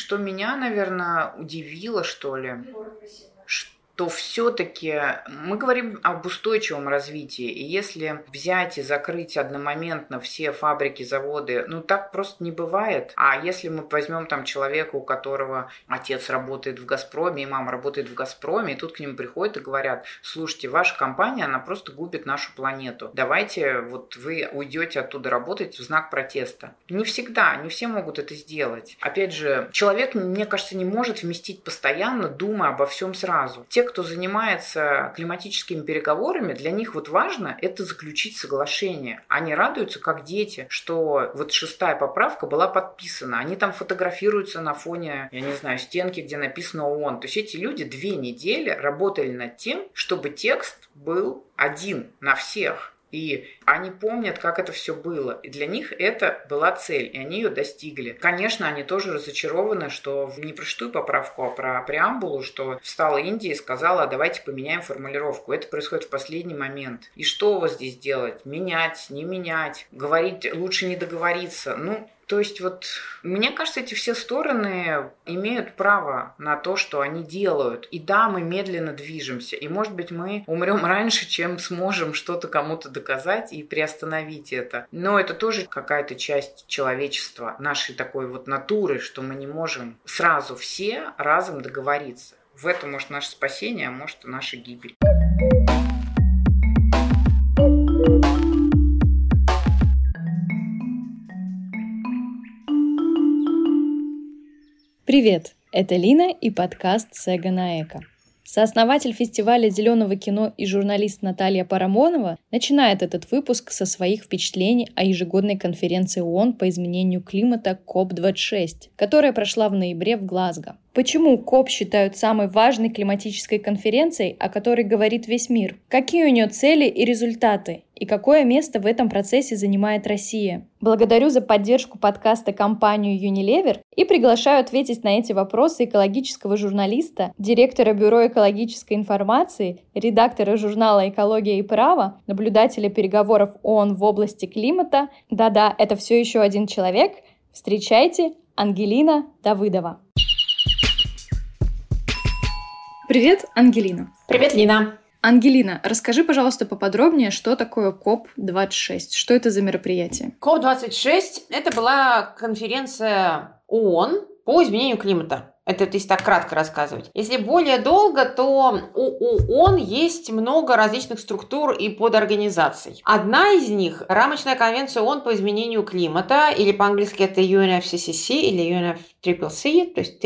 Что меня, наверное, удивило, что ли, то все-таки мы говорим об устойчивом развитии. И если взять и закрыть одномоментно все фабрики, заводы, ну так просто не бывает. А если мы возьмем там человека, у которого отец работает в «Газпроме», и мама работает в «Газпроме», и тут к ним приходят и говорят, слушайте, ваша компания, она просто губит нашу планету. Давайте вот вы уйдете оттуда работать в знак протеста. Не всегда, не все могут это сделать. Опять же, человек, мне кажется, не может вместить постоянно, думая обо всем сразу. Те, кто занимается климатическими переговорами, для них вот важно это заключить соглашение. Они радуются, как дети, что вот шестая поправка была подписана. Они там фотографируются на фоне, я не знаю, стенки, где написано ООН. То есть эти люди две недели работали над тем, чтобы текст был один на всех. И они помнят, как это все было. И для них это была цель, и они ее достигли. Конечно, они тоже разочарованы, что не про шестую поправку, а про преамбулу, что встала Индия и сказала, давайте поменяем формулировку. Это происходит в последний момент. И что у вас здесь делать? Менять, не менять, говорить, лучше не договориться. Ну, то есть вот мне кажется, эти все стороны имеют право на то, что они делают. И да, мы медленно движемся. И может быть мы умрем раньше, чем сможем что-то кому-то доказать и приостановить это. Но это тоже какая-то часть человечества, нашей такой вот натуры, что мы не можем сразу все разом договориться. В этом может наше спасение, а может и наша гибель. Привет! Это Лина и подкаст «Сега на эко». Сооснователь фестиваля зеленого кино и журналист Наталья Парамонова начинает этот выпуск со своих впечатлений о ежегодной конференции ООН по изменению климата КОП-26, которая прошла в ноябре в Глазго. Почему КОП считают самой важной климатической конференцией, о которой говорит весь мир? Какие у нее цели и результаты? И какое место в этом процессе занимает Россия? Благодарю за поддержку подкаста компанию Unilever и приглашаю ответить на эти вопросы экологического журналиста, директора Бюро экологической информации, редактора журнала «Экология и право», наблюдателя переговоров ООН в области климата. Да-да, это все еще один человек. Встречайте, Ангелина Давыдова. Привет, Ангелина. Привет, Лина. Ангелина, расскажи, пожалуйста, поподробнее, что такое КОП-26? Что это за мероприятие? КОП-26 – это была конференция ООН по изменению климата. Это если так кратко рассказывать. Если более долго, то у ООН есть много различных структур и подорганизаций. Одна из них – рамочная конвенция ООН по изменению климата, или по-английски это UNFCCC или UNFCCC, то есть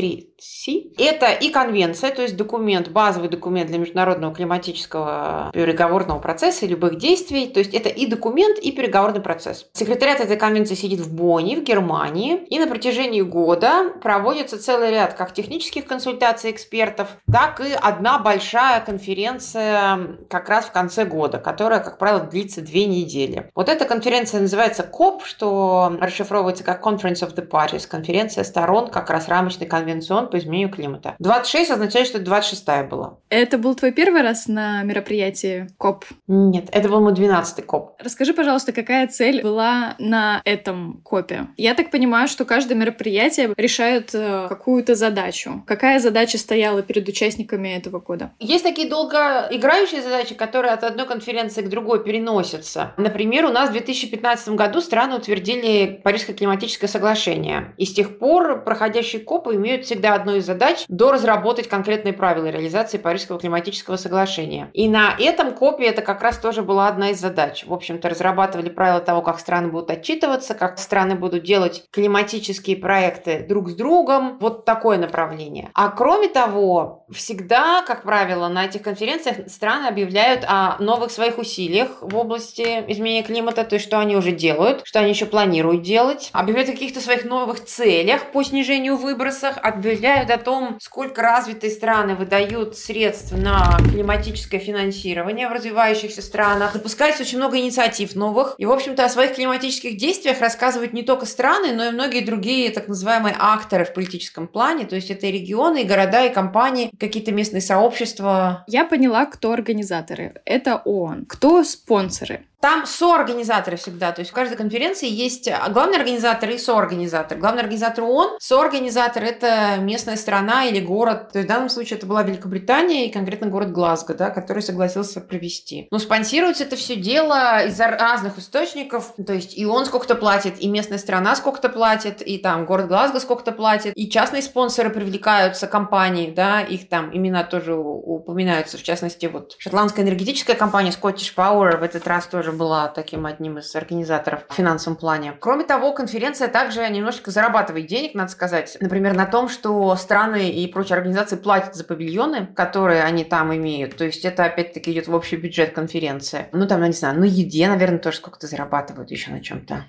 3C. Это и конвенция, то есть документ, базовый документ для международного климатического переговорного процесса и любых действий. То есть это и документ, и переговорный процесс. Секретариат этой конвенции сидит в Бонне, в Германии, и на протяжении года проводится целый ряд как технических консультаций экспертов, так и одна большая конференция как раз в конце года, которая, как правило, длится две недели. Вот эта конференция называется КОП, что расшифровывается как Conference of the Parties, конференция сторон как раз рамочный конвенцион по изменению климата. 26 означает, что это 26 была. Это был твой первый раз на мероприятии КОП? Нет, это был мой 12 КОП. Расскажи, пожалуйста, какая цель была на этом КОПе? Я так понимаю, что каждое мероприятие решает э, какую-то задачу? Какая задача стояла перед участниками этого года? Есть такие долгоиграющие задачи, которые от одной конференции к другой переносятся. Например, у нас в 2015 году страны утвердили Парижское климатическое соглашение. И с тех пор проходящие КОПы имеют всегда одну из задач до разработать конкретные правила реализации Парижского климатического соглашения. И на этом КОПе это как раз тоже была одна из задач. В общем-то, разрабатывали правила того, как страны будут отчитываться, как страны будут делать климатические проекты друг с другом. Вот такое направление. А кроме того, всегда, как правило, на этих конференциях страны объявляют о новых своих усилиях в области изменения климата, то есть что они уже делают, что они еще планируют делать, объявляют о каких-то своих новых целях по снижению выбросов, объявляют о том, сколько развитые страны выдают средств на климатическое финансирование в развивающихся странах. Запускается очень много инициатив новых. И, в общем-то, о своих климатических действиях рассказывают не только страны, но и многие другие так называемые акторы в политическом плане, то есть это и регионы, и города, и компании, какие-то местные сообщества. Я поняла, кто организаторы. Это ООН. Кто спонсоры? Там соорганизаторы всегда, то есть в каждой конференции есть главный организатор и соорганизатор. Главный организатор ООН, соорганизатор – это местная страна или город. То есть в данном случае это была Великобритания и конкретно город Глазго, да, который согласился провести. Но спонсируется это все дело из разных источников. То есть и он сколько-то платит, и местная страна сколько-то платит, и там город Глазго сколько-то платит, и частные спонсоры привлекаются, компании, да, их там имена тоже упоминаются. В частности, вот шотландская энергетическая компания Scottish Power в этот раз тоже была таким одним из организаторов в финансовом плане. Кроме того, конференция также немножечко зарабатывает денег, надо сказать. Например, на том, что страны и прочие организации платят за павильоны, которые они там имеют. То есть это опять-таки идет в общий бюджет конференции. Ну, там, я не знаю, на еде, наверное, тоже сколько-то зарабатывают еще на чем-то.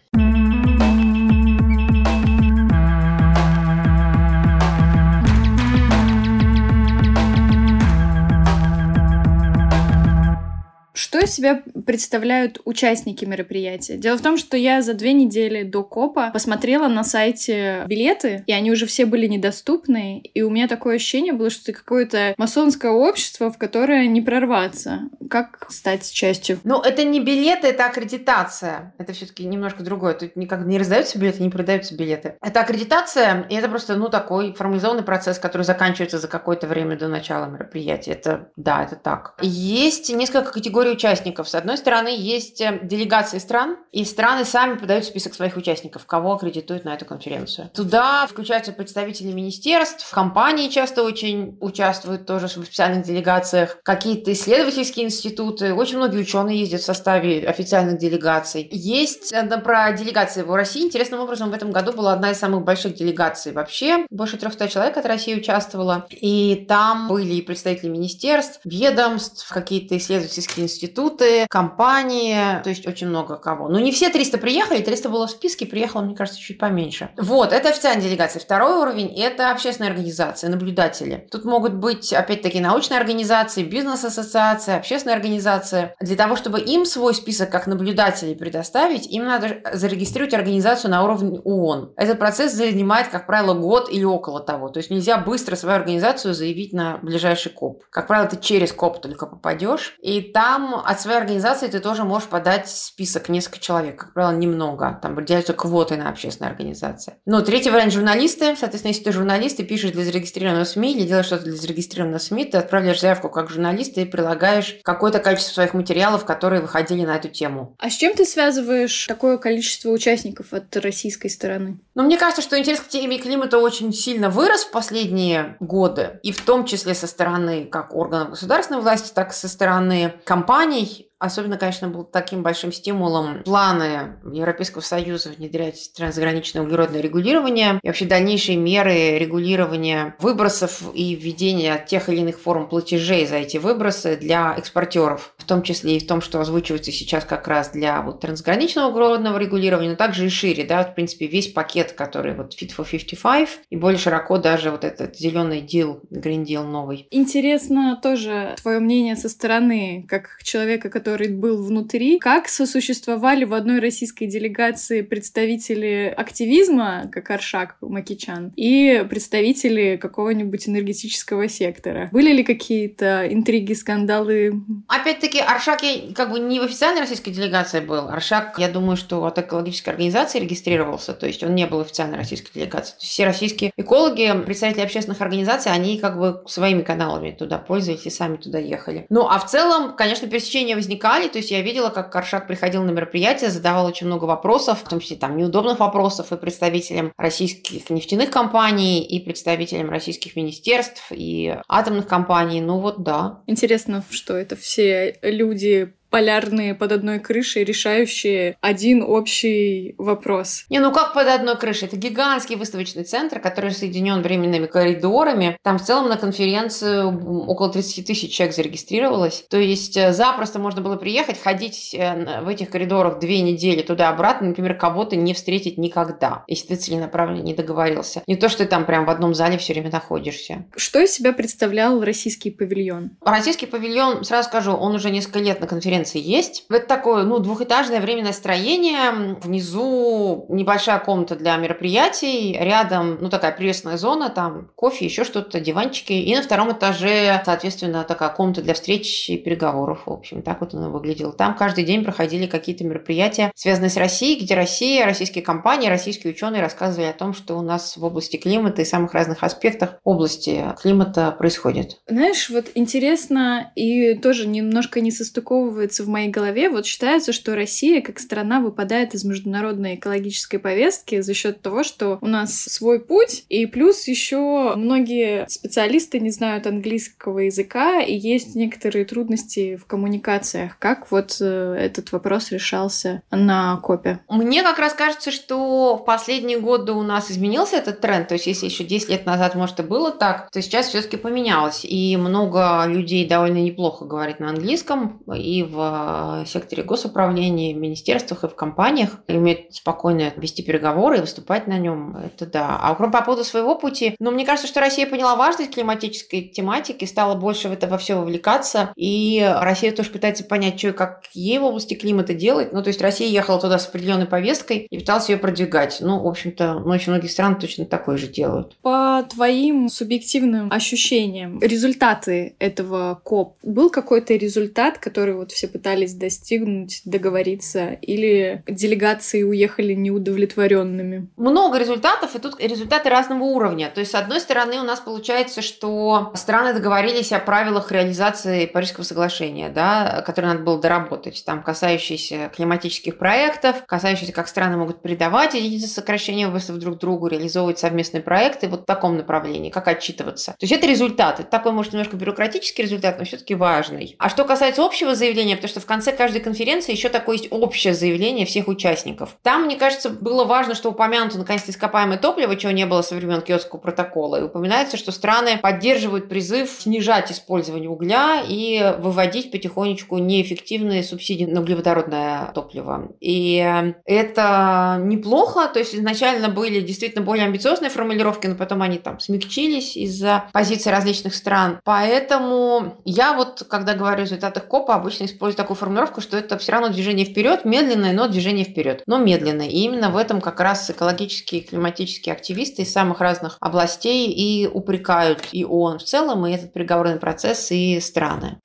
Что из себя представляют участники мероприятия? Дело в том, что я за две недели до КОПа посмотрела на сайте билеты, и они уже все были недоступны, и у меня такое ощущение было, что это какое-то масонское общество, в которое не прорваться. Как стать частью? Ну, это не билеты, это аккредитация. Это все таки немножко другое. Тут никак не раздаются билеты, не продаются билеты. Это аккредитация, и это просто, ну, такой формализованный процесс, который заканчивается за какое-то время до начала мероприятия. Это, да, это так. Есть несколько категорий участников. С одной стороны, есть э, делегации стран, и страны сами подают список своих участников, кого аккредитуют на эту конференцию. Туда включаются представители министерств, компании часто очень участвуют тоже в специальных делегациях, какие-то исследовательские институты, очень многие ученые ездят в составе официальных делегаций. Есть э, про делегации в России. Интересным образом, в этом году была одна из самых больших делегаций вообще. Больше 300 человек от России участвовало. И там были и представители министерств, ведомств, какие-то исследовательские институты, институты, компании, то есть очень много кого. Но не все 300 приехали, 300 было в списке, приехало, мне кажется, чуть поменьше. Вот, это официальная делегация. Второй уровень – это общественные организации, наблюдатели. Тут могут быть, опять-таки, научные организации, бизнес-ассоциации, общественные организации. Для того, чтобы им свой список как наблюдателей предоставить, им надо зарегистрировать организацию на уровне ООН. Этот процесс занимает, как правило, год или около того. То есть нельзя быстро свою организацию заявить на ближайший КОП. Как правило, ты через КОП только попадешь. И там от своей организации ты тоже можешь подать список несколько человек, как правило, немного. Там выделяются квоты на общественные организации. Но третий вариант – журналисты. Соответственно, если ты журналист и пишешь для зарегистрированного СМИ или делаешь что-то для зарегистрированного СМИ, ты отправляешь заявку как журналист и прилагаешь какое-то количество своих материалов, которые выходили на эту тему. А с чем ты связываешь такое количество участников от российской стороны? Ну, мне кажется, что интерес к теме климата очень сильно вырос в последние годы, и в том числе со стороны как органов государственной власти, так и со стороны компаний, компаний Особенно, конечно, был таким большим стимулом планы Европейского Союза внедрять трансграничное углеродное регулирование и вообще дальнейшие меры регулирования выбросов и введения тех или иных форм платежей за эти выбросы для экспортеров, в том числе и в том, что озвучивается сейчас как раз для вот трансграничного углеродного регулирования, но также и шире, да, в принципе, весь пакет, который вот Fit for 55 и более широко даже вот этот зеленый дел, Green Deal новый. Интересно тоже твое мнение со стороны, как человека, который который был внутри, как сосуществовали в одной российской делегации представители активизма, как Аршак Макичан, и представители какого-нибудь энергетического сектора. Были ли какие-то интриги, скандалы? Опять-таки, Аршак как бы не в официальной российской делегации был. Аршак, я думаю, что от экологической организации регистрировался, то есть он не был официальной российской делегацией. Все российские экологи, представители общественных организаций, они как бы своими каналами туда пользовались и сами туда ехали. Ну, а в целом, конечно, пересечения возникали возникали. То есть я видела, как Каршак приходил на мероприятие, задавал очень много вопросов, в том числе там неудобных вопросов и представителям российских нефтяных компаний, и представителям российских министерств, и атомных компаний. Ну вот да. Интересно, что это все люди полярные под одной крышей, решающие один общий вопрос. Не, ну как под одной крышей? Это гигантский выставочный центр, который соединен временными коридорами. Там в целом на конференцию около 30 тысяч человек зарегистрировалось. То есть э, запросто можно было приехать, ходить э, в этих коридорах две недели туда-обратно, например, кого-то не встретить никогда, если ты целенаправленно не договорился. Не то, что ты там прям в одном зале все время находишься. Что из себя представлял российский павильон? Российский павильон, сразу скажу, он уже несколько лет на конференции конференции есть. Это такое, ну, двухэтажное временное строение. Внизу небольшая комната для мероприятий. Рядом, ну, такая приветственная зона, там кофе, еще что-то, диванчики. И на втором этаже, соответственно, такая комната для встреч и переговоров. В общем, так вот она выглядела. Там каждый день проходили какие-то мероприятия, связанные с Россией, где Россия, российские компании, российские ученые рассказывали о том, что у нас в области климата и самых разных аспектах области климата происходит. Знаешь, вот интересно и тоже немножко не состыковывается в моей голове. Вот считается, что Россия как страна выпадает из международной экологической повестки за счет того, что у нас свой путь, и плюс еще многие специалисты не знают английского языка, и есть некоторые трудности в коммуникациях. Как вот э, этот вопрос решался на КОПе? Мне как раз кажется, что в последние годы у нас изменился этот тренд. То есть, если еще 10 лет назад, может, и было так, то сейчас все-таки поменялось. И много людей довольно неплохо говорит на английском и в э, секторе госуправления, в министерствах, и в компаниях. И умеют спокойно вести переговоры и выступать на нем. Это да. А по поводу своего пути, ну, мне кажется, что Россия поняла важность климатической тематики, стала больше в это во все вовлекаться. И Россия тоже пытается понять, что и как ей в области климата делать. Ну, то есть Россия ехала туда с определенной повесткой и пыталась ее продвигать. Ну, в общем-то, ну, очень многие страны точно такое же делают. По твоим субъективным ощущениям, результаты этого КОП, был какой-то результат, который вот все пытались достигнуть, договориться, или делегации уехали неудовлетворенными? Много результатов, и тут результаты разного уровня. То есть, с одной стороны, у нас получается, что страны договорились о правилах реализации Парижского соглашения, да, которые надо было доработать, там, касающиеся климатических проектов, касающиеся, как страны могут передавать единицы сокращения выбросов друг другу, реализовывать совместные проекты вот в таком направлении, как отчитываться. То есть, это результат. Это такой, может, немножко бюрократический результат, но все-таки важный. А что касается общего заявления, потому что в конце каждой конференции еще такое есть общее заявление всех участников. Там, мне кажется, было важно, что упомянуто наконец-то ископаемое топливо, чего не было со времен Киотского протокола. И упоминается, что страны поддерживают призыв снижать использование угля и выводить потихонечку неэффективные субсидии на углеводородное топливо. И это неплохо. То есть изначально были действительно более амбициозные формулировки, но потом они там смягчились из-за позиций различных стран. Поэтому я вот, когда говорю о результатах КОПа, обычно использую такую формулировку, что это все равно движение вперед, медленное, но движение вперед, но медленное. И именно в этом как раз экологические и климатические активисты из самых разных областей и упрекают и ООН в целом, и этот переговорный процесс, и страны.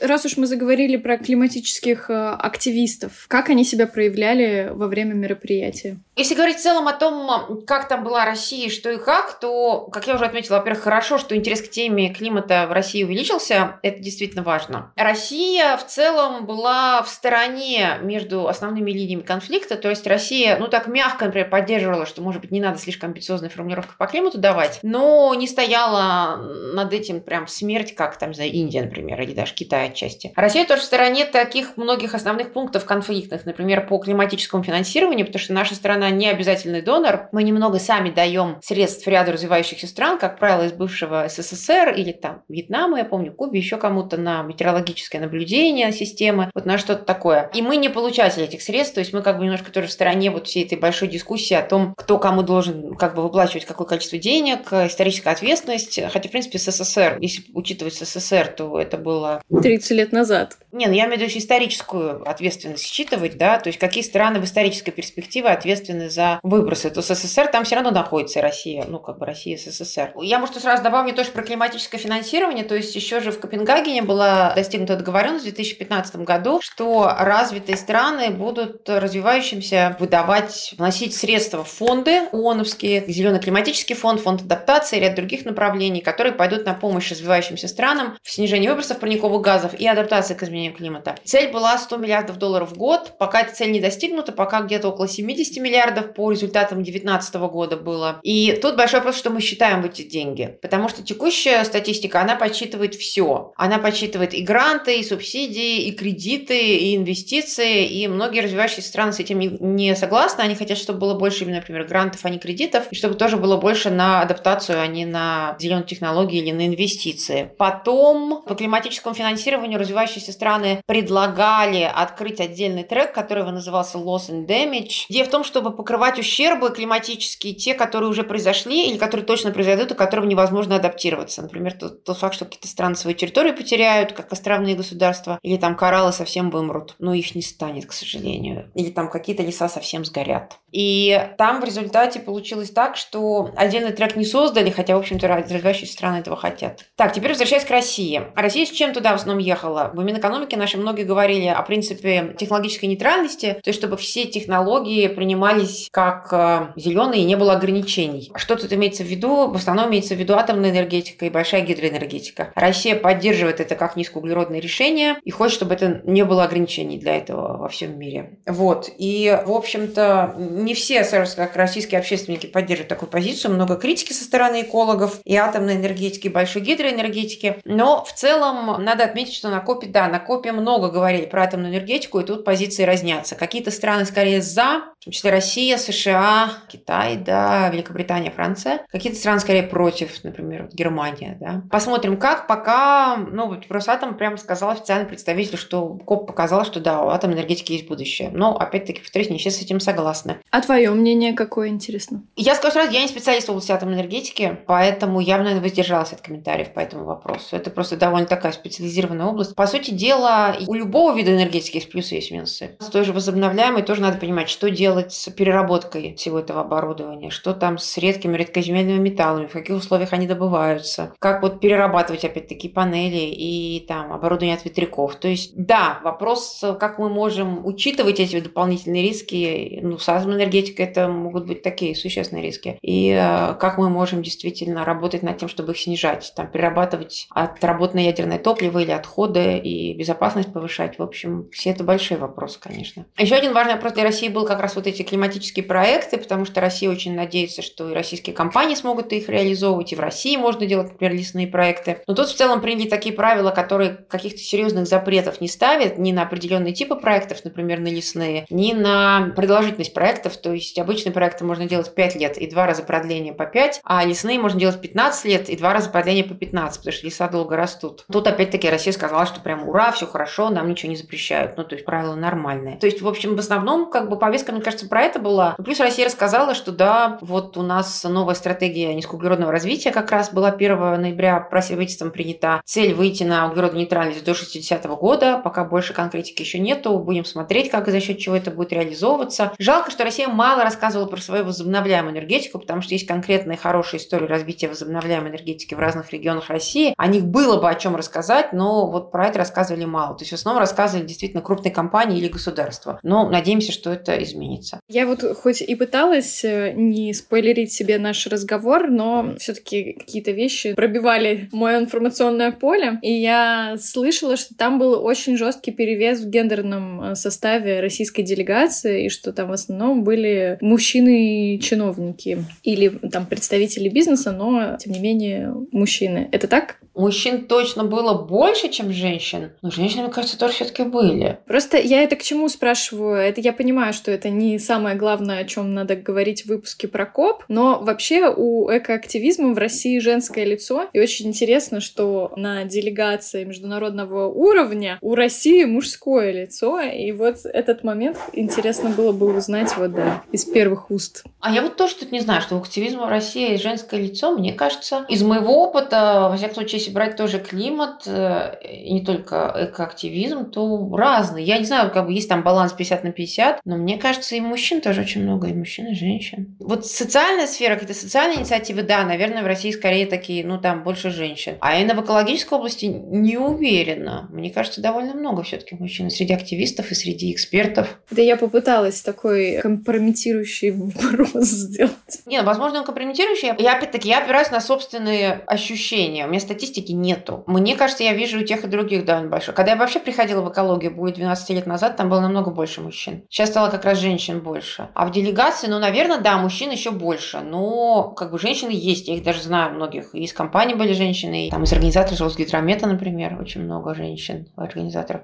Раз уж мы заговорили про климатических э, активистов, как они себя проявляли во время мероприятия? Если говорить в целом о том, как там была Россия, что и как, то, как я уже отметила, во-первых, хорошо, что интерес к теме климата в России увеличился. Это действительно важно. Россия в целом была в стороне между основными линиями конфликта. То есть Россия, ну так мягко, например, поддерживала, что, может быть, не надо слишком амбициозной формулировки по климату давать, но не стояла над этим прям смерть, как там, за Индия, например, или даже Китай отчасти. Россия тоже в стороне таких многих основных пунктов конфликтных, например, по климатическому финансированию, потому что наша страна не обязательный донор. Мы немного сами даем средств ряду развивающихся стран, как правило, из бывшего СССР или там Вьетнама, я помню, Кубе, еще кому-то на метеорологическое наблюдение системы, вот на что-то такое. И мы не получатели этих средств, то есть мы как бы немножко тоже в стороне вот всей этой большой дискуссии о том, кто кому должен как бы выплачивать какое количество денег, историческая ответственность. Хотя, в принципе, СССР, если учитывать СССР, то это было... 30 лет назад. Не, ну я имею в виду историческую ответственность считывать, да, то есть какие страны в исторической перспективе ответственны за выбросы, то СССР там все равно находится Россия, ну как бы Россия, СССР. Я, может, сразу добавлю тоже про климатическое финансирование, то есть еще же в Копенгагене была достигнута договоренность в 2015 году, что развитые страны будут развивающимся выдавать, вносить средства в фонды ООНовские, Зеленый климатический фонд, фонд адаптации ряд других направлений, которые пойдут на помощь развивающимся странам в снижении выбросов парниковых газов и адаптации к изменениям климата. Цель была 100 миллиардов долларов в год, пока эта цель не достигнута, пока где-то около 70 миллиардов миллиардов по результатам 2019 года было. И тут большой вопрос, что мы считаем в эти деньги. Потому что текущая статистика, она подсчитывает все. Она подсчитывает и гранты, и субсидии, и кредиты, и инвестиции. И многие развивающиеся страны с этим не согласны. Они хотят, чтобы было больше, именно, например, грантов, а не кредитов. И чтобы тоже было больше на адаптацию, а не на зеленые технологии или на инвестиции. Потом по климатическому финансированию развивающиеся страны страны предлагали открыть отдельный трек, который назывался Loss and Damage. Идея в том, чтобы покрывать ущербы климатические, те, которые уже произошли или которые точно произойдут, и которым невозможно адаптироваться. Например, тот, тот факт, что какие-то страны свои территории потеряют, как островные государства, или там кораллы совсем вымрут, но их не станет, к сожалению. Или там какие-то леса совсем сгорят. И там в результате получилось так, что отдельный трек не создали, хотя, в общем-то, развивающиеся страны этого хотят. Так, теперь возвращаясь к России. Россия с чем туда в основном ехала? В Минэкономике наши многие говорили о принципе технологической нейтральности, то есть чтобы все технологии принимались как э, зеленые и не было ограничений. Что тут имеется в виду? В основном имеется в виду атомная энергетика и большая гидроэнергетика. Россия поддерживает это как низкоуглеродное решение и хочет, чтобы это не было ограничений для этого во всем мире. Вот. И, в общем-то, не все, как российские общественники, поддерживают такую позицию. Много критики со стороны экологов и атомной энергетики, и большой гидроэнергетики. Но в целом надо отметить, что на КОПе, да, на КОПе много говорили про атомную энергетику, и тут позиции разнятся. Какие-то страны скорее за, в том числе Россия, США, Китай, да, Великобритания, Франция. Какие-то страны скорее против, например, Германия, да. Посмотрим, как пока, ну, вот Росатом прямо сказал официальный представитель, что КОП показал, что да, у атомной энергетики есть будущее. Но, опять-таки, повторюсь, не все с этим согласны. А твое мнение какое, интересно? Я скажу сразу, я не специалист в области атомной энергетики, поэтому я, наверное, воздержалась от комментариев по этому вопросу. Это просто довольно такая специализированная область. По сути дела, у любого вида энергетики есть плюсы, есть минусы. С той же возобновляемой тоже надо понимать, что делать с переработкой всего этого оборудования, что там с редкими редкоземельными металлами, в каких условиях они добываются, как вот перерабатывать опять-таки панели и там оборудование от ветряков. То есть, да, вопрос, как мы можем учитывать эти дополнительные риски, ну, с энергетикой это могут быть такие существенные риски. И э, как мы можем действительно работать над тем, чтобы их снижать, там, перерабатывать отработанное ядерное топливо или отходы и безопасность повышать. В общем, все это большие вопросы, конечно. Еще один важный вопрос для России был как раз вот эти климатические проекты, потому что Россия очень надеется, что и российские компании смогут их реализовывать, и в России можно делать, например, лесные проекты. Но тут в целом приняли такие правила, которые каких-то серьезных запретов не ставят ни на определенные типы проектов, например, на лесные, ни на продолжительность проектов. То есть обычные проекты можно делать 5 лет и два раза продление по 5, а лесные можно делать 15 лет и два раза продление по 15, потому что леса долго растут. Тут опять-таки Россия сказала, что прям ура, все хорошо, нам ничего не запрещают. Ну, то есть правила нормальные. То есть, в общем, в основном, как бы повестка, мне кажется, про это была. Плюс Россия рассказала, что да, вот у нас новая стратегия низкоуглеродного развития как раз была 1 ноября правительством принята. Цель выйти на углеродную нейтральность до 60 -го года. Пока больше конкретики еще нету. Будем смотреть, как и за счет чего это будет реализовываться. Жалко, что Россия мало рассказывала про свою возобновляемую энергетику, потому что есть конкретные хорошие истории развития возобновляемой энергетики в разных регионах России. О них было бы о чем рассказать, но вот про это рассказывали мало. То есть в основном рассказывали действительно крупные компании или государства. Но надеемся, что это изменится. Я вот хоть и пыталась э, не спойлерить себе наш разговор, но все-таки какие-то вещи пробивали мое информационное поле. И я слышала, что там был очень жесткий перевес в гендерном э, составе российской делегации, и что там в основном были мужчины-чиновники или там представители бизнеса, но тем не менее мужчины. Это так? Мужчин точно было больше, чем женщин, но женщины, мне кажется, тоже все-таки были. Просто я это к чему спрашиваю? Это я понимаю, что это не самое главное, о чем надо говорить в выпуске про КОП, но вообще у экоактивизма в России женское лицо, и очень интересно, что на делегации международного уровня у России мужское лицо, и вот этот момент интересно было бы узнать вот, да, из первых уст. А я вот тоже тут не знаю, что у активизма в России женское лицо, мне кажется, из моего опыта, во всяком случае, если брать тоже климат, э, и не только экоактивизм, то разный. Я не знаю, как бы есть там баланс 50 на 50, но мне кажется, и мужчин тоже очень много, и мужчин, и женщин. Вот социальная сфера, какие-то социальные инициативы, да, наверное, в России скорее такие, ну, там больше женщин. А именно в экологической области не уверена. Мне кажется, довольно много все-таки мужчин среди активистов и среди экспертов. Да я попыталась такой компрометирующий вопрос сделать. Не, ну, возможно, он компрометирующий. Я, опять-таки, я опираюсь на собственные ощущения. У меня статистики нету. Мне кажется, я вижу у тех и других довольно большой. Когда я вообще приходила в экологию, будет 12 лет назад, там было намного больше мужчин. Сейчас стало как раз женщин больше. А в делегации, ну, наверное, да, мужчин еще больше. Но как бы женщины есть, я их даже знаю многих. И из компаний были женщины, и там из организаторов Росгидромета, например, очень много женщин, организаторов.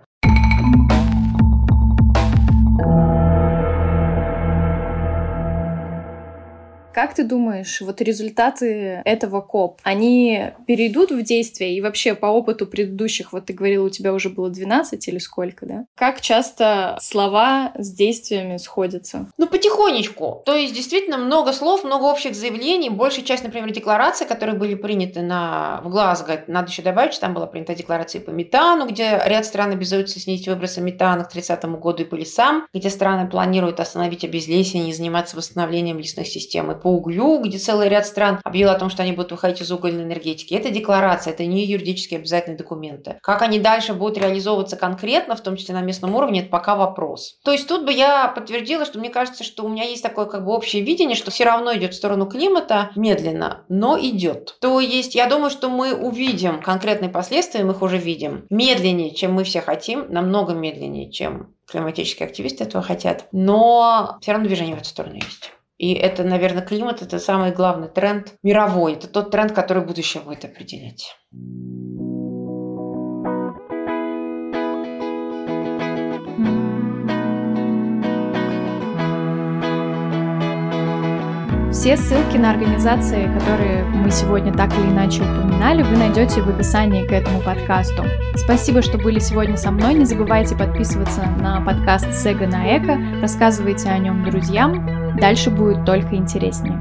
Как ты думаешь, вот результаты этого КОП, они перейдут в действие? И вообще по опыту предыдущих, вот ты говорила, у тебя уже было 12 или сколько, да? Как часто слова с действиями сходятся? Ну, потихонечку. То есть, действительно, много слов, много общих заявлений. Большая часть, например, деклараций, которые были приняты на, в Глазго, надо еще добавить, что там была принята декларация по метану, где ряд стран обязуются снизить выбросы метана к 30 году и по лесам, где страны планируют остановить обезлесение и заниматься восстановлением лесных систем, и по углю, где целый ряд стран объявил о том, что они будут выходить из угольной энергетики. Это декларация, это не юридически обязательные документы. Как они дальше будут реализовываться конкретно, в том числе на местном уровне, это пока вопрос. То есть тут бы я подтвердила, что мне кажется, что у меня есть такое как бы общее видение, что все равно идет в сторону климата медленно, но идет. То есть я думаю, что мы увидим конкретные последствия, мы их уже видим. Медленнее, чем мы все хотим, намного медленнее, чем климатические активисты этого хотят. Но все равно движение в эту сторону есть. И это, наверное, климат – это самый главный тренд мировой. Это тот тренд, который будущее будет определять. Все ссылки на организации, которые мы сегодня так или иначе упоминали, вы найдете в описании к этому подкасту. Спасибо, что были сегодня со мной. Не забывайте подписываться на подкаст Сега на Эко, рассказывайте о нем друзьям. Дальше будет только интереснее.